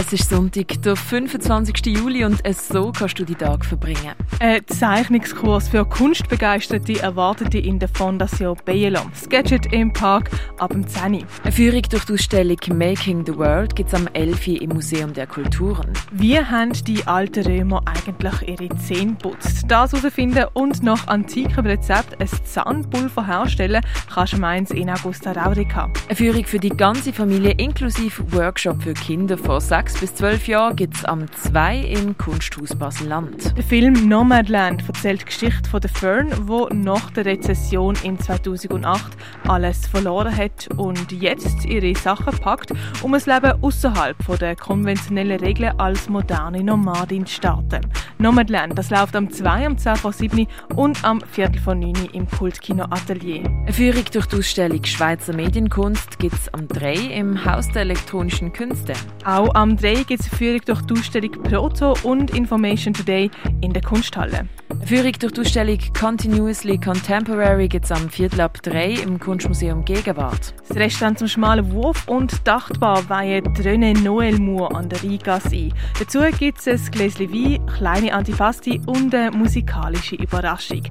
Es ist Sonntag, der 25. Juli und so kannst du die Tag verbringen. Ein Zeichnungskurs für Kunstbegeisterte erwartet dich in der Fondation Bayelom. Sketchet im Park ab dem 10. Eine Führung durch die Ausstellung Making the World gibt es am 11. im Museum der Kulturen. Wie haben die alten Römer eigentlich ihre Zähne putzt? Das herausfinden und nach antikem Rezept ein Zahnpulver herstellen, kannst du meins in Augusta Raurica. Eine Führung für die ganze Familie inklusive Workshop für Kinder von 6 bis 12 Jahren gibt es am 2 im Kunsthaus Basel-Land. Der Film Nomadland erzählt die Geschichte von der Fern, wo nach der Rezession im 2008 alles verloren hat und jetzt ihre Sachen packt, um ein Leben außerhalb der konventionellen Regeln als moderne Nomadin zu starten. Nomadland, das läuft am 2, am 10 vor 7 und am Viertel vor 9 im Kultkino Atelier. Eine Führung durch die Ausstellung Schweizer Medienkunst gibt es am 3 im Haus der elektronischen Künste. Auch am 3 gibt es eine Führung durch die Ausstellung Proto und Information Today in der Kunsthalle. Eine Führung durch die Ausstellung Continuously Contemporary gibt es am Viertel ab 3 im Kunstmuseum Gegenwart. Das Restaurant zum schmalen Wurf und Dachtbar weihen René Noel Moore an der Rigas ein. Dazu gibt es ein Gläschen Wein, kleine Antipasti und eine musikalische Überraschung.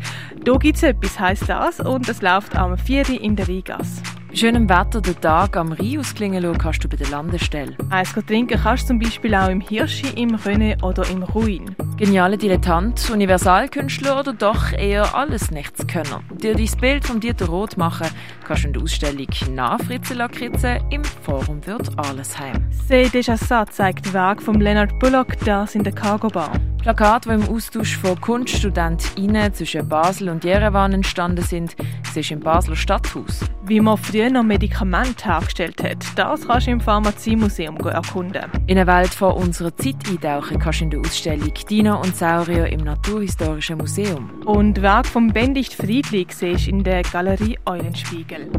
Da gibt es etwas, heisst das, und es läuft am 4. in der Rigas. Schönem Wetter den Tag am Rhein ausklingen lassen kannst du bei der Landestelle. Eins trinken kannst du zum Beispiel auch im Hirschi, im Rönne oder im Ruin. Geniale Dilettant, Universalkünstler oder doch eher alles Nichtskönner. Dir dein Bild von Dieter Roth machen kannst du in der Ausstellung «Na Fritze Lakritze» im Forum Wirt Arlesheim. «C'est déjà ça» zeigt den Weg von Leonard Bullock, das in der Cargo Bar. Plakate, die im Austausch von KunststudentInnen zwischen Basel und Jerewan entstanden sind, siehst im Basler Stadthaus. Wie man früher noch Medikamente hergestellt hat, das kannst du im Pharmaziemuseum erkunden. In eine Welt von unserer Zeit eintauchen kannst du in der Ausstellung Dino und Saurier im Naturhistorischen Museum. Und Werk vom Bendicht Friedli siehst in der Galerie Eulenspiegel.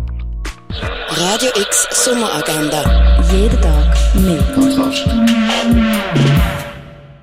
Radio X Sommeragenda. Jeden Tag mehr. Kontrast.